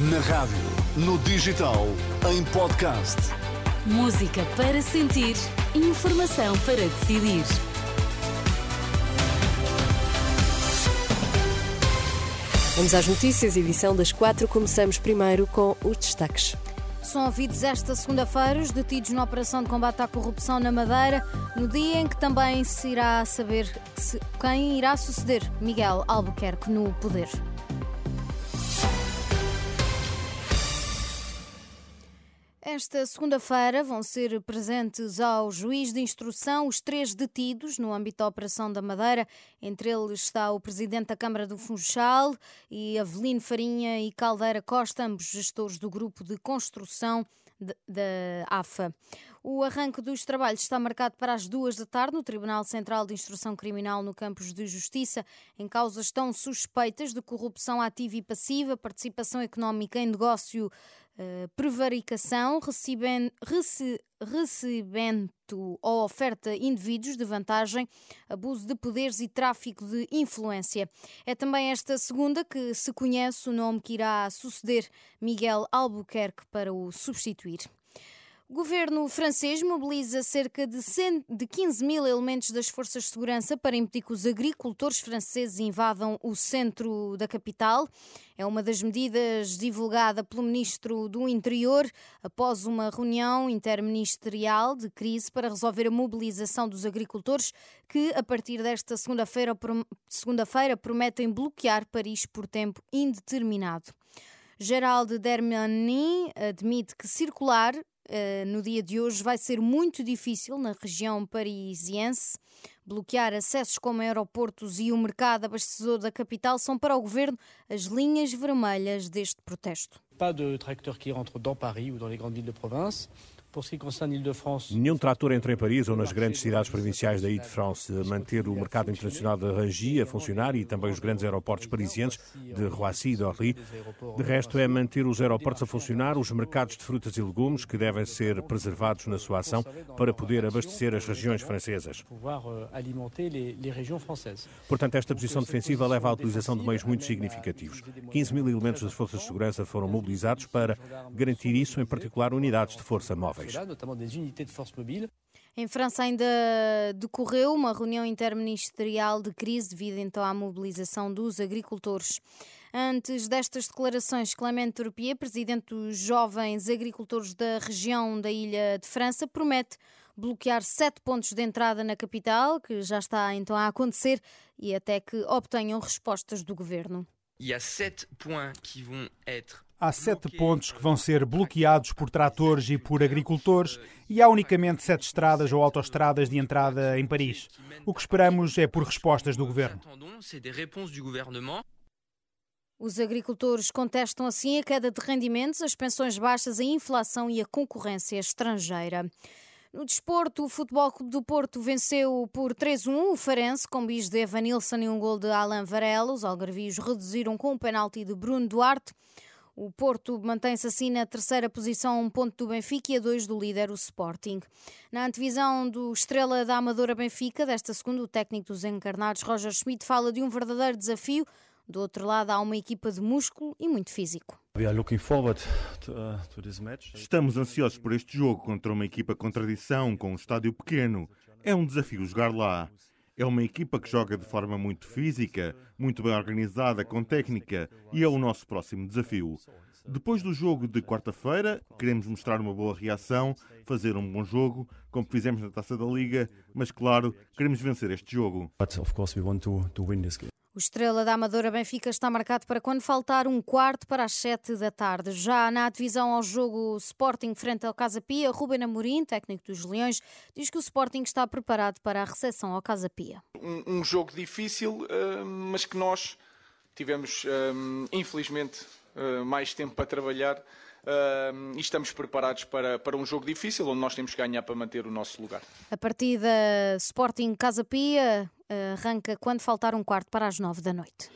Na rádio, no digital, em podcast. Música para sentir, informação para decidir. Vamos às notícias, edição das quatro. Começamos primeiro com os destaques. São ouvidos esta segunda-feira os detidos na Operação de Combate à Corrupção na Madeira, no dia em que também se irá saber quem irá suceder Miguel Albuquerque no poder. Esta segunda-feira vão ser presentes ao juiz de instrução os três detidos no âmbito da Operação da Madeira. Entre eles está o presidente da Câmara do Funchal e Avelino Farinha e Caldeira Costa, ambos gestores do grupo de construção da AFA. O arranque dos trabalhos está marcado para as duas da tarde no Tribunal Central de Instrução Criminal no Campos de Justiça. Em causa estão suspeitas de corrupção ativa e passiva, participação económica em negócio Uh, prevaricação, recebendo, rece, recebendo ou oferta indivíduos de vantagem, abuso de poderes e tráfico de influência. É também esta segunda que se conhece o nome que irá suceder Miguel Albuquerque para o substituir. O governo francês mobiliza cerca de, 100, de 15 mil elementos das forças de segurança para impedir que os agricultores franceses invadam o centro da capital. É uma das medidas divulgada pelo ministro do Interior após uma reunião interministerial de crise para resolver a mobilização dos agricultores que, a partir desta segunda-feira, segunda prometem bloquear Paris por tempo indeterminado. Geraldo Dermani admite que circular uh, no dia de hoje vai ser muito difícil na região parisiense. Bloquear acessos como aeroportos e o mercado abastecedor da capital são para o governo as linhas vermelhas deste protesto. Pas de tracteurs qui rentrent dans Paris ou dans les grandes villes de province. Nenhum trator entra em Paris ou nas grandes cidades provinciais da Ile-de-France. Manter o mercado internacional de Rangy a funcionar e também os grandes aeroportos parisienses de Roissy e d'Orly. De resto, é manter os aeroportos a funcionar, os mercados de frutas e legumes, que devem ser preservados na sua ação para poder abastecer as regiões francesas. Portanto, esta posição defensiva leva à utilização de meios muito significativos. 15 mil elementos das forças de segurança foram mobilizados para garantir isso, em particular unidades de força Em França ainda decorreu uma reunião interministerial de crise devido então à mobilização dos agricultores. Antes destas declarações, Clemente Turpier, presidente dos jovens agricultores da região da Ilha de França, promete bloquear sete pontos de entrada na capital, que já está então a acontecer, e até que obtenham respostas do governo. Il y a sept points qui vont être Há sete pontos que vão ser bloqueados por tratores e por agricultores e há unicamente sete estradas ou autoestradas de entrada em Paris. O que esperamos é por respostas do governo. Os agricultores contestam assim a queda de rendimentos, as pensões baixas, a inflação e a concorrência estrangeira. No desporto, o Futebol Clube do Porto venceu por 3-1 o Farense, com bis de Evanilson e um gol de Alan Varela. Os algarvios reduziram com o um penalti de Bruno Duarte. O Porto mantém-se assim na terceira posição, um ponto do Benfica e a dois do líder, o Sporting. Na antevisão do Estrela da Amadora Benfica, desta segunda, o técnico dos encarnados, Roger Schmidt, fala de um verdadeiro desafio. Do outro lado, há uma equipa de músculo e muito físico. Uh, Estamos ansiosos por este jogo contra uma equipa com tradição, com um estádio pequeno. É um desafio jogar lá. É uma equipa que joga de forma muito física, muito bem organizada, com técnica, e é o nosso próximo desafio. Depois do jogo de quarta-feira, queremos mostrar uma boa reação, fazer um bom jogo, como fizemos na Taça da Liga, mas claro, queremos vencer este jogo. O Estrela da Amadora Benfica está marcado para quando faltar um quarto para as sete da tarde. Já na divisão ao jogo Sporting frente ao Casa Pia, Ruben Amorim, técnico dos Leões, diz que o Sporting está preparado para a recepção ao Casa Pia. Um, um jogo difícil, uh, mas que nós tivemos, uh, infelizmente, uh, mais tempo para trabalhar. Uh, e estamos preparados para, para um jogo difícil onde nós temos que ganhar para manter o nosso lugar. A partida Sporting Casa Pia arranca quando faltar um quarto para as nove da noite.